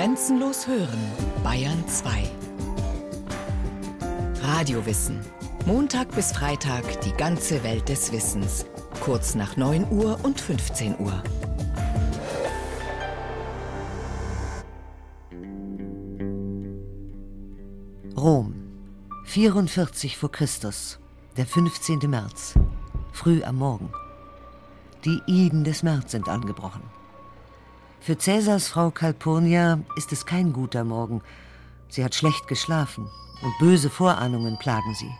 Grenzenlos hören, Bayern 2. Radiowissen. Montag bis Freitag die ganze Welt des Wissens. Kurz nach 9 Uhr und 15 Uhr. Rom. 44 vor Christus. Der 15. März. Früh am Morgen. Die Iden des März sind angebrochen. Für Cäsars Frau Calpurnia ist es kein guter Morgen. Sie hat schlecht geschlafen und böse Vorahnungen plagen sie.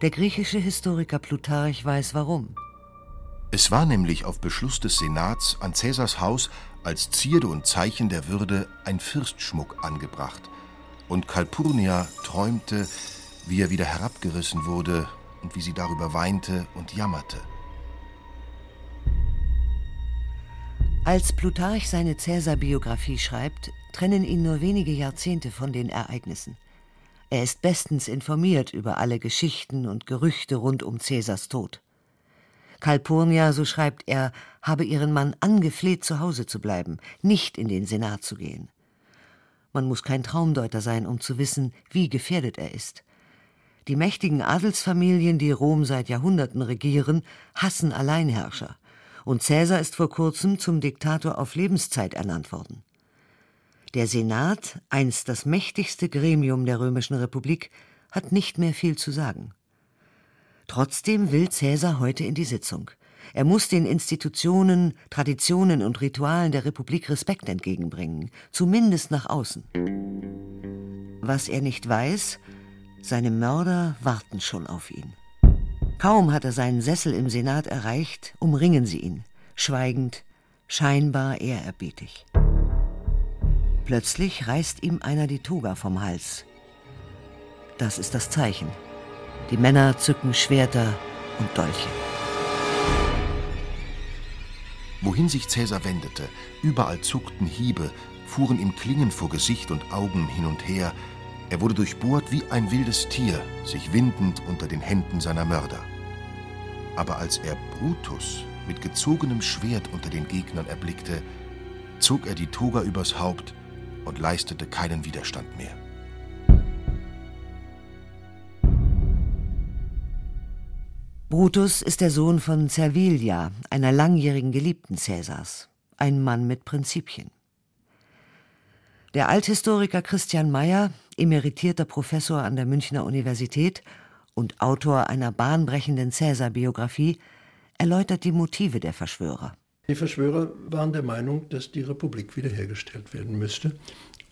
Der griechische Historiker Plutarch weiß warum. Es war nämlich auf Beschluss des Senats an Cäsars Haus als Zierde und Zeichen der Würde ein Fürstschmuck angebracht. Und Calpurnia träumte, wie er wieder herabgerissen wurde und wie sie darüber weinte und jammerte. Als Plutarch seine Cäsar-Biografie schreibt, trennen ihn nur wenige Jahrzehnte von den Ereignissen. Er ist bestens informiert über alle Geschichten und Gerüchte rund um Cäsars Tod. Calpurnia, so schreibt er, habe ihren Mann angefleht, zu Hause zu bleiben, nicht in den Senat zu gehen. Man muss kein Traumdeuter sein, um zu wissen, wie gefährdet er ist. Die mächtigen Adelsfamilien, die Rom seit Jahrhunderten regieren, hassen Alleinherrscher und Cäsar ist vor kurzem zum Diktator auf Lebenszeit ernannt worden. Der Senat, einst das mächtigste Gremium der römischen Republik, hat nicht mehr viel zu sagen. Trotzdem will Cäsar heute in die Sitzung. Er muss den Institutionen, Traditionen und Ritualen der Republik Respekt entgegenbringen, zumindest nach außen. Was er nicht weiß, seine Mörder warten schon auf ihn. Kaum hat er seinen Sessel im Senat erreicht, umringen sie ihn, schweigend, scheinbar ehrerbietig. Plötzlich reißt ihm einer die Toga vom Hals. Das ist das Zeichen. Die Männer zücken Schwerter und Dolche. Wohin sich Cäsar wendete, überall zuckten Hiebe, fuhren ihm Klingen vor Gesicht und Augen hin und her, er wurde durchbohrt wie ein wildes Tier, sich windend unter den Händen seiner Mörder. Aber als er Brutus mit gezogenem Schwert unter den Gegnern erblickte, zog er die Toga übers Haupt und leistete keinen Widerstand mehr. Brutus ist der Sohn von Servilia, einer langjährigen Geliebten Cäsars, ein Mann mit Prinzipien. Der Althistoriker Christian Mayer, emeritierter Professor an der Münchner Universität und Autor einer bahnbrechenden Cäsar-Biografie, erläutert die Motive der Verschwörer. Die Verschwörer waren der Meinung, dass die Republik wiederhergestellt werden müsste.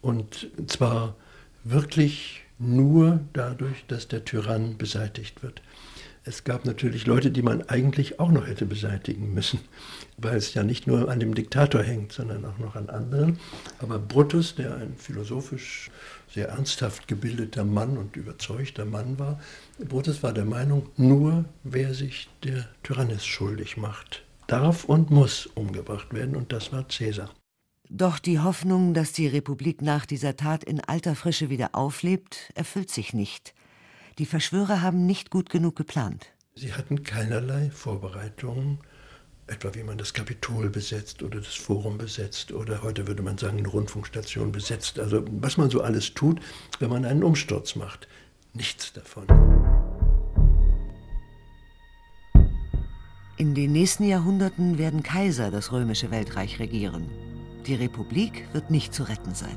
Und zwar wirklich nur dadurch, dass der Tyrann beseitigt wird. Es gab natürlich Leute, die man eigentlich auch noch hätte beseitigen müssen, weil es ja nicht nur an dem Diktator hängt, sondern auch noch an anderen. Aber Brutus, der ein philosophisch sehr ernsthaft gebildeter Mann und überzeugter Mann war, Brutus war der Meinung, nur wer sich der Tyrannis schuldig macht, darf und muss umgebracht werden, und das war Cäsar. Doch die Hoffnung, dass die Republik nach dieser Tat in alter Frische wieder auflebt, erfüllt sich nicht. Die Verschwörer haben nicht gut genug geplant. Sie hatten keinerlei Vorbereitungen, etwa wie man das Kapitol besetzt oder das Forum besetzt oder heute würde man sagen eine Rundfunkstation besetzt. Also was man so alles tut, wenn man einen Umsturz macht. Nichts davon. In den nächsten Jahrhunderten werden Kaiser das römische Weltreich regieren. Die Republik wird nicht zu retten sein.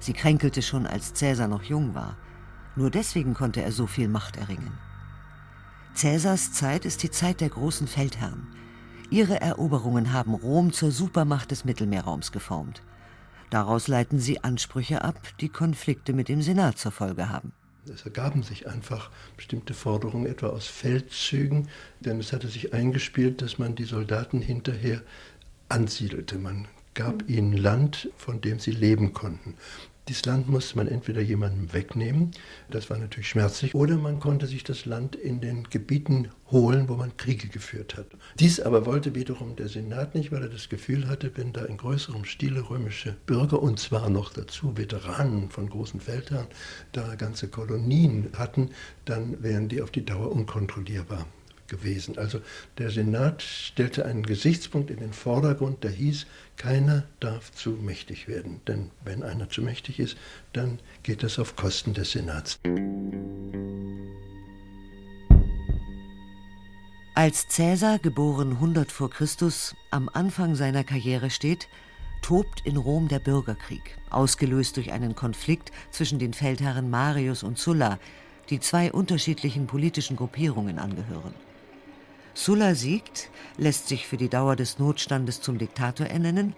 Sie kränkelte schon, als Cäsar noch jung war. Nur deswegen konnte er so viel Macht erringen. Cäsars Zeit ist die Zeit der großen Feldherren. Ihre Eroberungen haben Rom zur Supermacht des Mittelmeerraums geformt. Daraus leiten sie Ansprüche ab, die Konflikte mit dem Senat zur Folge haben. Es ergaben sich einfach bestimmte Forderungen, etwa aus Feldzügen, denn es hatte sich eingespielt, dass man die Soldaten hinterher ansiedelte. Man gab ihnen Land, von dem sie leben konnten. Dieses Land musste man entweder jemandem wegnehmen, das war natürlich schmerzlich, oder man konnte sich das Land in den Gebieten holen, wo man Kriege geführt hat. Dies aber wollte wiederum der Senat nicht, weil er das Gefühl hatte, wenn da in größerem Stile römische Bürger, und zwar noch dazu Veteranen von großen Feldherren, da ganze Kolonien hatten, dann wären die auf die Dauer unkontrollierbar gewesen. Also der Senat stellte einen Gesichtspunkt in den Vordergrund, der hieß, keiner darf zu mächtig werden. Denn wenn einer zu mächtig ist, dann geht das auf Kosten des Senats. Als Cäsar, geboren 100 vor Christus, am Anfang seiner Karriere steht, tobt in Rom der Bürgerkrieg, ausgelöst durch einen Konflikt zwischen den Feldherren Marius und Sulla, die zwei unterschiedlichen politischen Gruppierungen angehören. Sulla siegt, lässt sich für die Dauer des Notstandes zum Diktator ernennen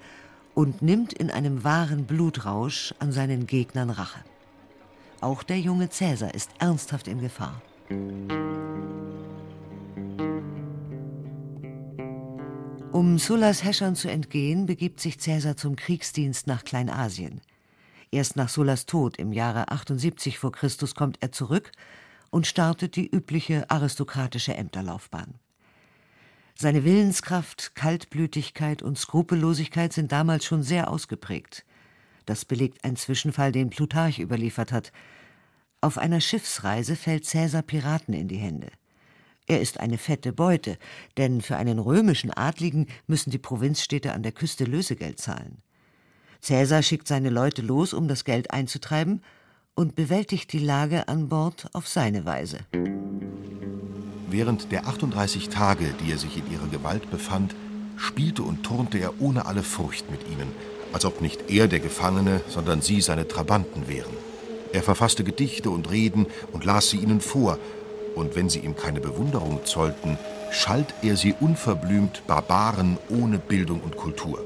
und nimmt in einem wahren Blutrausch an seinen Gegnern Rache. Auch der junge Cäsar ist ernsthaft in Gefahr. Um Sullas Häschern zu entgehen, begibt sich Cäsar zum Kriegsdienst nach Kleinasien. Erst nach Sullas Tod im Jahre 78 vor Christus kommt er zurück und startet die übliche aristokratische Ämterlaufbahn. Seine Willenskraft, Kaltblütigkeit und Skrupellosigkeit sind damals schon sehr ausgeprägt. Das belegt ein Zwischenfall, den Plutarch überliefert hat. Auf einer Schiffsreise fällt Cäsar Piraten in die Hände. Er ist eine fette Beute, denn für einen römischen Adligen müssen die Provinzstädte an der Küste Lösegeld zahlen. Cäsar schickt seine Leute los, um das Geld einzutreiben, und bewältigt die Lage an Bord auf seine Weise. Während der 38 Tage, die er sich in ihrer Gewalt befand, spielte und turnte er ohne alle Furcht mit ihnen, als ob nicht er der Gefangene, sondern sie seine Trabanten wären. Er verfasste Gedichte und Reden und las sie ihnen vor, und wenn sie ihm keine Bewunderung zollten, schalt er sie unverblümt Barbaren ohne Bildung und Kultur.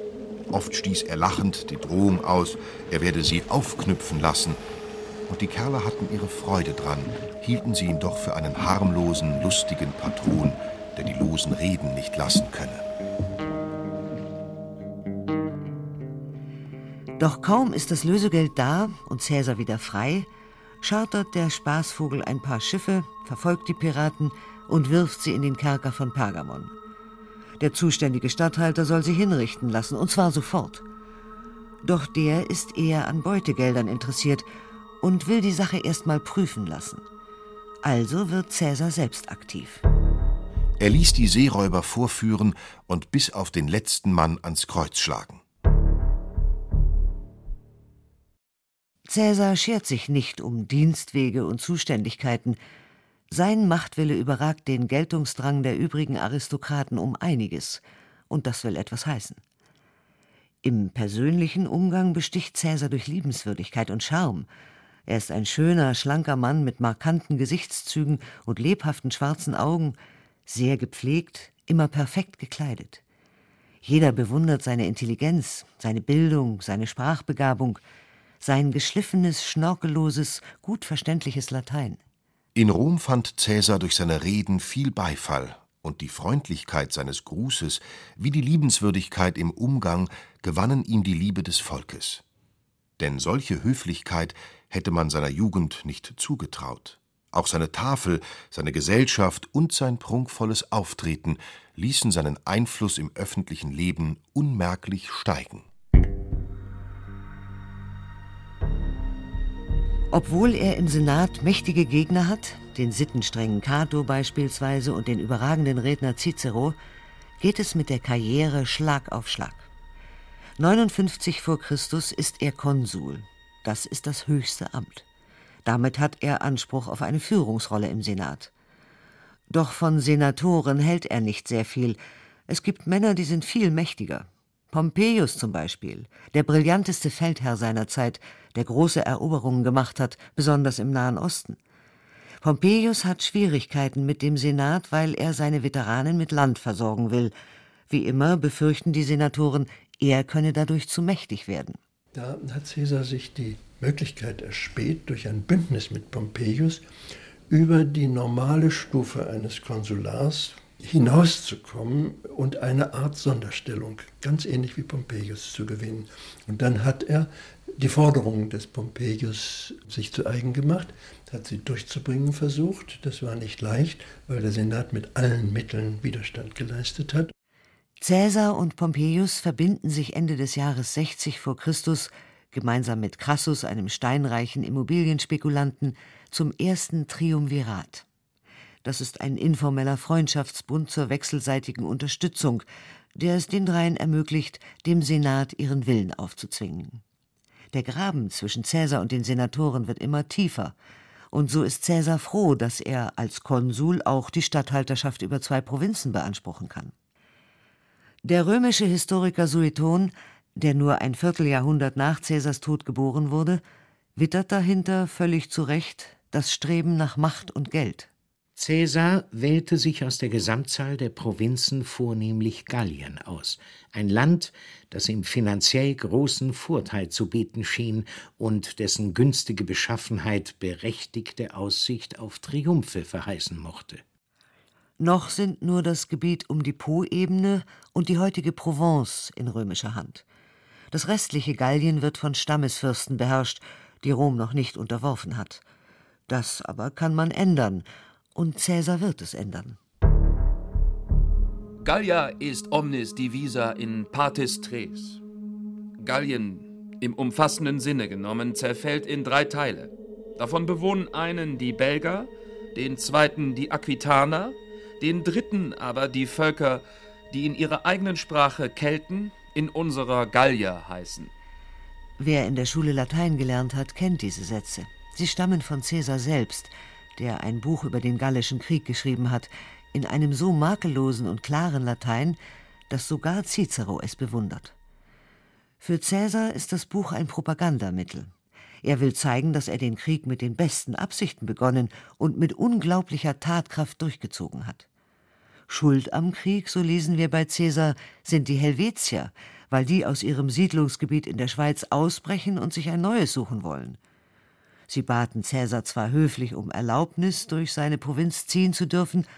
Oft stieß er lachend die Drohung aus, er werde sie aufknüpfen lassen. Und die Kerle hatten ihre Freude dran, hielten sie ihn doch für einen harmlosen, lustigen Patron, der die losen Reden nicht lassen könne. Doch kaum ist das Lösegeld da und Cäsar wieder frei, chartert der Spaßvogel ein paar Schiffe, verfolgt die Piraten und wirft sie in den Kerker von Pergamon. Der zuständige Statthalter soll sie hinrichten lassen, und zwar sofort. Doch der ist eher an Beutegeldern interessiert und will die Sache erst mal prüfen lassen. Also wird Cäsar selbst aktiv. Er ließ die Seeräuber vorführen und bis auf den letzten Mann ans Kreuz schlagen. Cäsar schert sich nicht um Dienstwege und Zuständigkeiten. Sein Machtwille überragt den Geltungsdrang der übrigen Aristokraten um einiges, und das will etwas heißen. Im persönlichen Umgang besticht Cäsar durch Liebenswürdigkeit und Charme. Er ist ein schöner, schlanker Mann mit markanten Gesichtszügen und lebhaften schwarzen Augen, sehr gepflegt, immer perfekt gekleidet. Jeder bewundert seine Intelligenz, seine Bildung, seine Sprachbegabung, sein geschliffenes, schnorkelloses, gut verständliches Latein. In Rom fand Cäsar durch seine Reden viel Beifall, und die Freundlichkeit seines Grußes wie die Liebenswürdigkeit im Umgang gewannen ihm die Liebe des Volkes. Denn solche Höflichkeit hätte man seiner Jugend nicht zugetraut. Auch seine Tafel, seine Gesellschaft und sein prunkvolles Auftreten ließen seinen Einfluss im öffentlichen Leben unmerklich steigen. Obwohl er im Senat mächtige Gegner hat, den sittenstrengen Cato beispielsweise und den überragenden Redner Cicero, geht es mit der Karriere Schlag auf Schlag. 59 vor Christus ist er Konsul. Das ist das höchste Amt. Damit hat er Anspruch auf eine Führungsrolle im Senat. Doch von Senatoren hält er nicht sehr viel. Es gibt Männer, die sind viel mächtiger. Pompeius zum Beispiel, der brillanteste Feldherr seiner Zeit, der große Eroberungen gemacht hat, besonders im Nahen Osten. Pompeius hat Schwierigkeiten mit dem Senat, weil er seine Veteranen mit Land versorgen will. Wie immer befürchten die Senatoren, er könne dadurch zu mächtig werden. Da hat Caesar sich die Möglichkeit erspäht, durch ein Bündnis mit Pompeius über die normale Stufe eines Konsulars hinauszukommen und eine Art Sonderstellung, ganz ähnlich wie Pompeius, zu gewinnen. Und dann hat er die Forderungen des Pompeius sich zu eigen gemacht, hat sie durchzubringen versucht. Das war nicht leicht, weil der Senat mit allen Mitteln Widerstand geleistet hat. Caesar und Pompeius verbinden sich Ende des Jahres 60 vor Christus gemeinsam mit Crassus, einem steinreichen Immobilienspekulanten, zum ersten Triumvirat. Das ist ein informeller Freundschaftsbund zur wechselseitigen Unterstützung, der es den dreien ermöglicht, dem Senat ihren Willen aufzuzwingen. Der Graben zwischen Cäsar und den Senatoren wird immer tiefer, und so ist Cäsar froh, dass er als Konsul auch die Statthalterschaft über zwei Provinzen beanspruchen kann. Der römische Historiker Sueton, der nur ein Vierteljahrhundert nach Cäsars Tod geboren wurde, wittert dahinter völlig zu Recht das Streben nach Macht und Geld. Caesar wählte sich aus der Gesamtzahl der Provinzen vornehmlich Gallien aus, ein Land, das ihm finanziell großen Vorteil zu bieten schien und dessen günstige Beschaffenheit berechtigte Aussicht auf Triumphe verheißen mochte. Noch sind nur das Gebiet um die Po-Ebene und die heutige Provence in römischer Hand. Das restliche Gallien wird von Stammesfürsten beherrscht, die Rom noch nicht unterworfen hat. Das aber kann man ändern, und Cäsar wird es ändern. Gallia ist omnis divisa in partis tres. Gallien, im umfassenden Sinne genommen, zerfällt in drei Teile. Davon bewohnen einen die Belger, den zweiten die Aquitaner, den dritten aber die Völker, die in ihrer eigenen Sprache Kelten, in unserer Gallier heißen. Wer in der Schule Latein gelernt hat, kennt diese Sätze. Sie stammen von Caesar selbst, der ein Buch über den Gallischen Krieg geschrieben hat, in einem so makellosen und klaren Latein, dass sogar Cicero es bewundert. Für Caesar ist das Buch ein Propagandamittel. Er will zeigen, dass er den Krieg mit den besten Absichten begonnen und mit unglaublicher Tatkraft durchgezogen hat. Schuld am Krieg, so lesen wir bei Caesar, sind die Helvetier, weil die aus ihrem Siedlungsgebiet in der Schweiz ausbrechen und sich ein neues suchen wollen. Sie baten Cäsar zwar höflich um Erlaubnis, durch seine Provinz ziehen zu dürfen,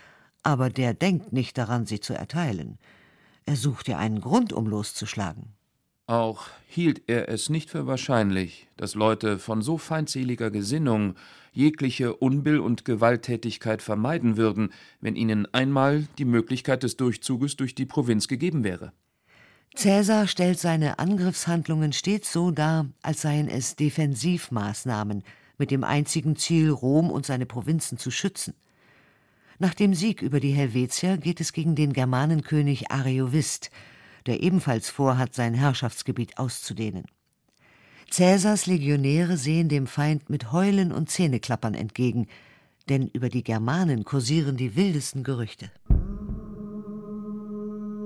aber der denkt nicht daran, sie zu erteilen. Er sucht ja einen Grund, um loszuschlagen. Auch hielt er es nicht für wahrscheinlich, dass Leute von so feindseliger Gesinnung jegliche Unbill und Gewalttätigkeit vermeiden würden, wenn ihnen einmal die Möglichkeit des Durchzuges durch die Provinz gegeben wäre. Cäsar stellt seine Angriffshandlungen stets so dar, als seien es Defensivmaßnahmen, mit dem einzigen Ziel, Rom und seine Provinzen zu schützen. Nach dem Sieg über die Helvetier geht es gegen den Germanenkönig Ariovist, der ebenfalls vorhat, sein Herrschaftsgebiet auszudehnen. Cäsars Legionäre sehen dem Feind mit Heulen und Zähneklappern entgegen, denn über die Germanen kursieren die wildesten Gerüchte.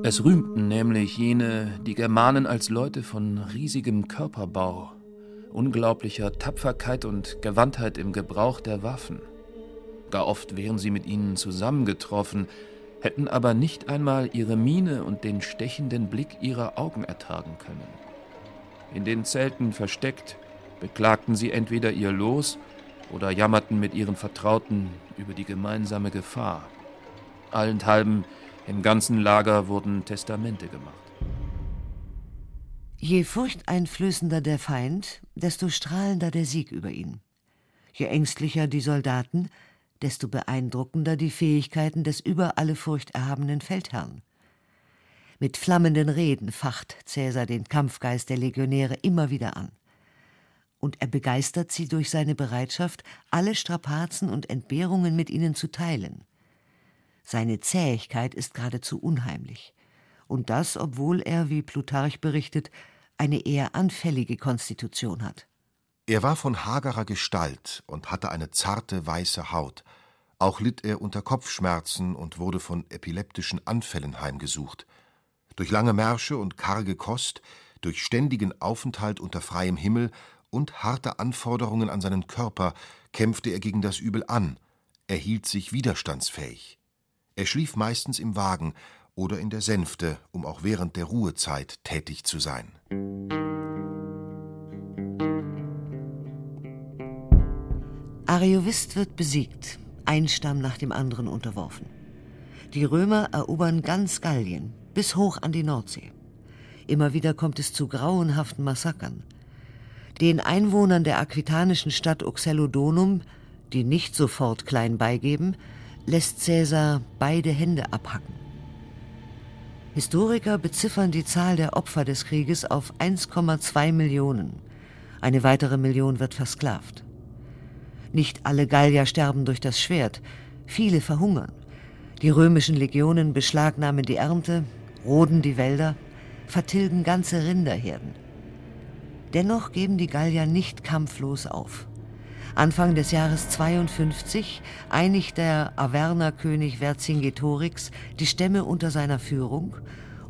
Es rühmten nämlich jene die Germanen als Leute von riesigem Körperbau, unglaublicher Tapferkeit und Gewandtheit im Gebrauch der Waffen. Gar oft wären sie mit ihnen zusammengetroffen, hätten aber nicht einmal ihre Miene und den stechenden Blick ihrer Augen ertragen können. In den Zelten versteckt, beklagten sie entweder ihr Los oder jammerten mit ihren Vertrauten über die gemeinsame Gefahr. Allenthalben im ganzen Lager wurden Testamente gemacht. Je furchteinflößender der Feind, desto strahlender der Sieg über ihn. Je ängstlicher die Soldaten, desto beeindruckender die Fähigkeiten des über alle Furcht erhabenen Feldherrn. Mit flammenden Reden facht Cäsar den Kampfgeist der Legionäre immer wieder an. Und er begeistert sie durch seine Bereitschaft, alle Strapazen und Entbehrungen mit ihnen zu teilen. Seine Zähigkeit ist geradezu unheimlich und das, obwohl er, wie Plutarch berichtet, eine eher anfällige Konstitution hat. Er war von hagerer Gestalt und hatte eine zarte weiße Haut. Auch litt er unter Kopfschmerzen und wurde von epileptischen Anfällen heimgesucht. Durch lange Märsche und karge Kost, durch ständigen Aufenthalt unter freiem Himmel und harte Anforderungen an seinen Körper kämpfte er gegen das Übel an. Er hielt sich widerstandsfähig. Er schlief meistens im Wagen oder in der Sänfte, um auch während der Ruhezeit tätig zu sein. Ariovist wird besiegt, ein Stamm nach dem anderen unterworfen. Die Römer erobern ganz Gallien bis hoch an die Nordsee. Immer wieder kommt es zu grauenhaften Massakern. Den Einwohnern der aquitanischen Stadt Uxellodonum, die nicht sofort klein beigeben, lässt Caesar beide Hände abhacken. Historiker beziffern die Zahl der Opfer des Krieges auf 1,2 Millionen. Eine weitere Million wird versklavt. Nicht alle Gallier sterben durch das Schwert. Viele verhungern. Die römischen Legionen beschlagnahmen die Ernte, roden die Wälder, vertilgen ganze Rinderherden. Dennoch geben die Gallier nicht kampflos auf. Anfang des Jahres 52 einigt der Avernerkönig Vercingetorix die Stämme unter seiner Führung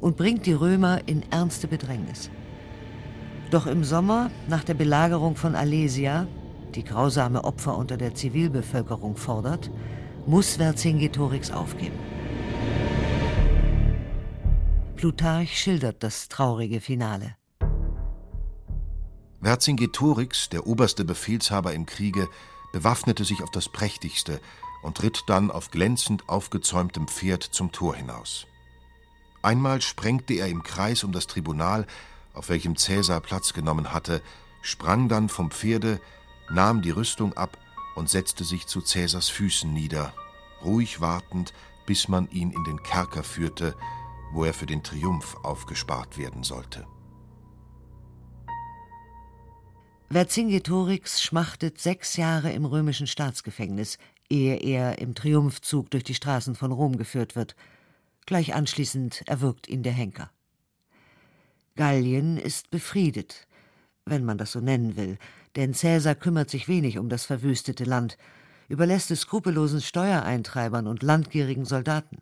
und bringt die Römer in ernste Bedrängnis. Doch im Sommer, nach der Belagerung von Alesia, die grausame Opfer unter der Zivilbevölkerung fordert, muss Vercingetorix aufgeben. Plutarch schildert das traurige Finale. Vercingetorix, der oberste Befehlshaber im Kriege, bewaffnete sich auf das Prächtigste und ritt dann auf glänzend aufgezäumtem Pferd zum Tor hinaus. Einmal sprengte er im Kreis um das Tribunal, auf welchem Cäsar Platz genommen hatte, sprang dann vom Pferde, nahm die Rüstung ab und setzte sich zu Cäsars Füßen nieder, ruhig wartend, bis man ihn in den Kerker führte, wo er für den Triumph aufgespart werden sollte. Vercingetorix schmachtet sechs Jahre im römischen Staatsgefängnis, ehe er im Triumphzug durch die Straßen von Rom geführt wird. Gleich anschließend erwürgt ihn der Henker. Gallien ist befriedet, wenn man das so nennen will, denn Cäsar kümmert sich wenig um das verwüstete Land, überlässt es skrupellosen Steuereintreibern und landgierigen Soldaten.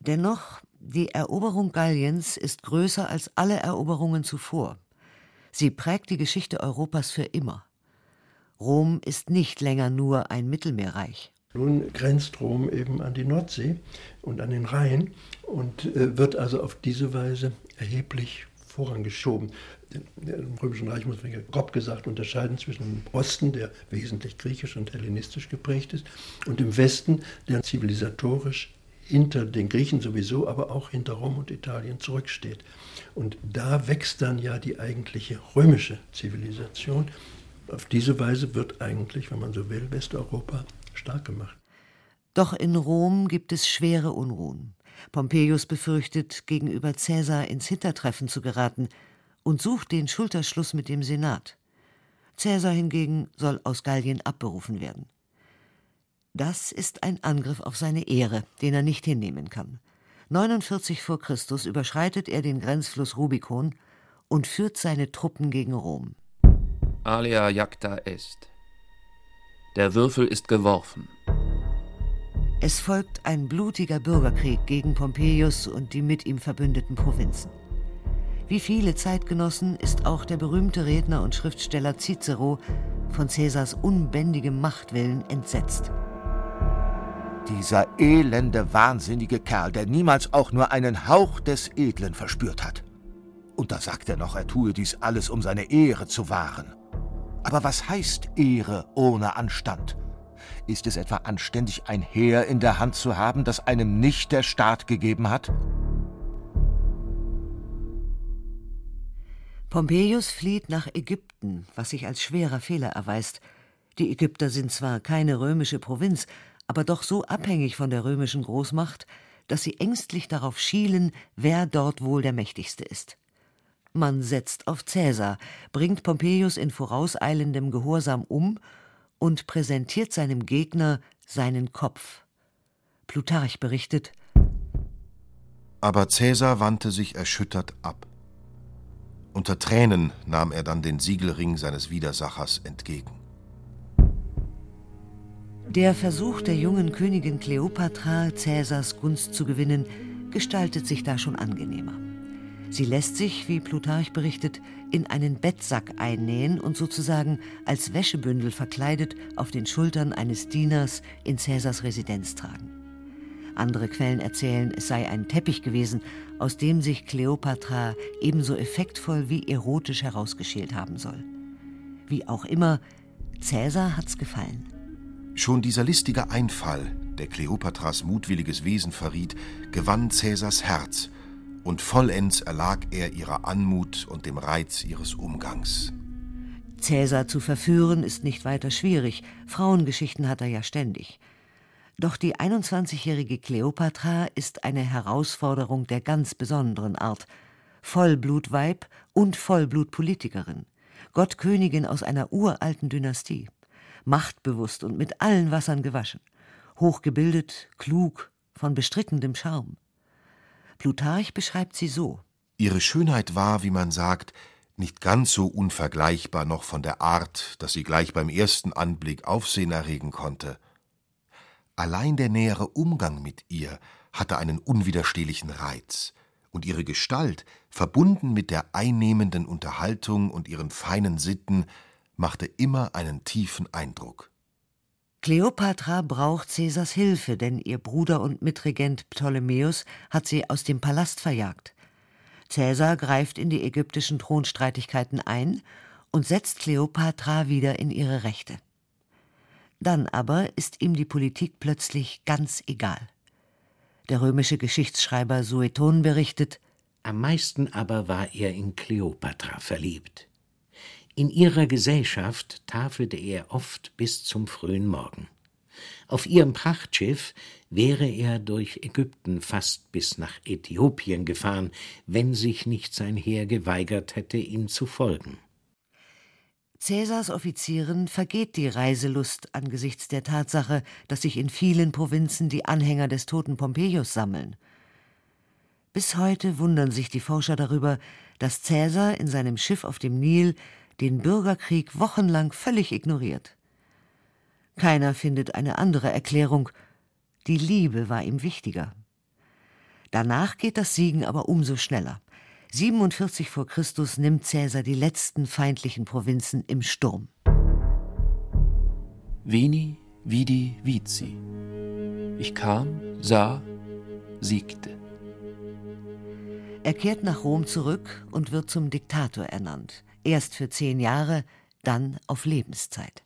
Dennoch, die Eroberung Galliens ist größer als alle Eroberungen zuvor. Sie prägt die Geschichte Europas für immer. Rom ist nicht länger nur ein Mittelmeerreich. Nun grenzt Rom eben an die Nordsee und an den Rhein und äh, wird also auf diese Weise erheblich vorangeschoben. Im Römischen Reich muss man ja grob gesagt unterscheiden zwischen dem Osten, der wesentlich griechisch und hellenistisch geprägt ist, und dem Westen, der zivilisatorisch hinter den Griechen sowieso, aber auch hinter Rom und Italien zurücksteht. Und da wächst dann ja die eigentliche römische Zivilisation. Auf diese Weise wird eigentlich, wenn man so will, Westeuropa stark gemacht. Doch in Rom gibt es schwere Unruhen. Pompeius befürchtet, gegenüber Caesar ins Hintertreffen zu geraten und sucht den Schulterschluss mit dem Senat. Caesar hingegen soll aus Gallien abberufen werden. Das ist ein Angriff auf seine Ehre, den er nicht hinnehmen kann. 49 vor Christus überschreitet er den Grenzfluss Rubikon und führt seine Truppen gegen Rom. Alia jacta est. Der Würfel ist geworfen. Es folgt ein blutiger Bürgerkrieg gegen Pompeius und die mit ihm verbündeten Provinzen. Wie viele Zeitgenossen ist auch der berühmte Redner und Schriftsteller Cicero von Caesars unbändigem Machtwillen entsetzt. Dieser elende, wahnsinnige Kerl, der niemals auch nur einen Hauch des Edlen verspürt hat. Und da sagt er noch, er tue dies alles, um seine Ehre zu wahren. Aber was heißt Ehre ohne Anstand? Ist es etwa anständig, ein Heer in der Hand zu haben, das einem nicht der Staat gegeben hat? Pompeius flieht nach Ägypten, was sich als schwerer Fehler erweist. Die Ägypter sind zwar keine römische Provinz, aber doch so abhängig von der römischen Großmacht, dass sie ängstlich darauf schielen, wer dort wohl der mächtigste ist. Man setzt auf Cäsar, bringt Pompeius in vorauseilendem Gehorsam um und präsentiert seinem Gegner seinen Kopf. Plutarch berichtet Aber Cäsar wandte sich erschüttert ab. Unter Tränen nahm er dann den Siegelring seines Widersachers entgegen. Der Versuch der jungen Königin Kleopatra, Cäsars Gunst zu gewinnen, gestaltet sich da schon angenehmer. Sie lässt sich, wie Plutarch berichtet, in einen Bettsack einnähen und sozusagen als Wäschebündel verkleidet auf den Schultern eines Dieners in Cäsars Residenz tragen. Andere Quellen erzählen, es sei ein Teppich gewesen, aus dem sich Kleopatra ebenso effektvoll wie erotisch herausgeschält haben soll. Wie auch immer, Cäsar hat's gefallen. Schon dieser listige Einfall, der Kleopatras mutwilliges Wesen verriet, gewann Cäsars Herz, und vollends erlag er ihrer Anmut und dem Reiz ihres Umgangs. Cäsar zu verführen ist nicht weiter schwierig, Frauengeschichten hat er ja ständig. Doch die 21-jährige Kleopatra ist eine Herausforderung der ganz besonderen Art. Vollblutweib und Vollblutpolitikerin. Gottkönigin aus einer uralten Dynastie machtbewusst und mit allen Wassern gewaschen. hochgebildet, klug, von bestrickendem Charme. Plutarch beschreibt sie so Ihre Schönheit war, wie man sagt, nicht ganz so unvergleichbar noch von der Art, dass sie gleich beim ersten Anblick Aufsehen erregen konnte. Allein der nähere Umgang mit ihr hatte einen unwiderstehlichen Reiz, und ihre Gestalt, verbunden mit der einnehmenden Unterhaltung und ihren feinen Sitten, machte immer einen tiefen Eindruck. Kleopatra braucht Caesars Hilfe, denn ihr Bruder und Mitregent Ptolemäus hat sie aus dem Palast verjagt. Caesar greift in die ägyptischen Thronstreitigkeiten ein und setzt Kleopatra wieder in ihre Rechte. Dann aber ist ihm die Politik plötzlich ganz egal. Der römische Geschichtsschreiber Sueton berichtet, am meisten aber war er in Kleopatra verliebt. In ihrer Gesellschaft tafelte er oft bis zum frühen Morgen. Auf ihrem Prachtschiff wäre er durch Ägypten fast bis nach Äthiopien gefahren, wenn sich nicht sein Heer geweigert hätte, ihm zu folgen. Cäsars Offizieren vergeht die Reiselust angesichts der Tatsache, dass sich in vielen Provinzen die Anhänger des toten Pompeius sammeln. Bis heute wundern sich die Forscher darüber, dass Cäsar in seinem Schiff auf dem Nil den Bürgerkrieg wochenlang völlig ignoriert. Keiner findet eine andere Erklärung. Die Liebe war ihm wichtiger. Danach geht das Siegen aber umso schneller. 47 vor Christus nimmt Cäsar die letzten feindlichen Provinzen im Sturm. Veni, vidi, vici. Ich kam, sah, siegte. Er kehrt nach Rom zurück und wird zum Diktator ernannt. Erst für zehn Jahre, dann auf Lebenszeit.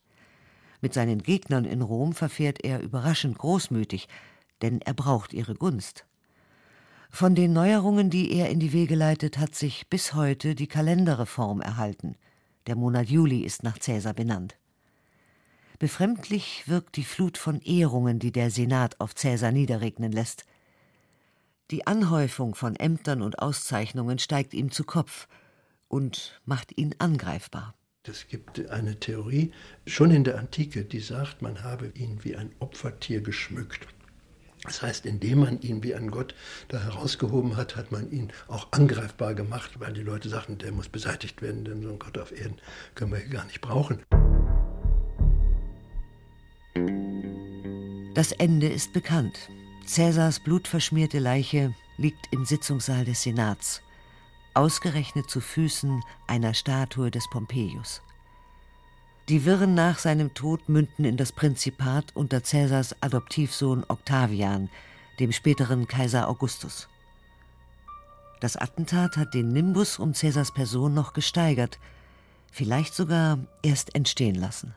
Mit seinen Gegnern in Rom verfährt er überraschend großmütig, denn er braucht ihre Gunst. Von den Neuerungen, die er in die Wege leitet, hat sich bis heute die Kalenderreform erhalten. Der Monat Juli ist nach Cäsar benannt. Befremdlich wirkt die Flut von Ehrungen, die der Senat auf Cäsar niederregnen lässt. Die Anhäufung von Ämtern und Auszeichnungen steigt ihm zu Kopf und macht ihn angreifbar. Es gibt eine Theorie schon in der Antike, die sagt, man habe ihn wie ein Opfertier geschmückt. Das heißt, indem man ihn wie ein Gott da herausgehoben hat, hat man ihn auch angreifbar gemacht, weil die Leute sagten, der muss beseitigt werden, denn so einen Gott auf Erden können wir hier gar nicht brauchen. Das Ende ist bekannt. Cäsars blutverschmierte Leiche liegt im Sitzungssaal des Senats ausgerechnet zu Füßen einer Statue des Pompeius. Die Wirren nach seinem Tod münden in das Prinzipat unter Cäsars Adoptivsohn Octavian, dem späteren Kaiser Augustus. Das Attentat hat den Nimbus um Cäsars Person noch gesteigert, vielleicht sogar erst entstehen lassen.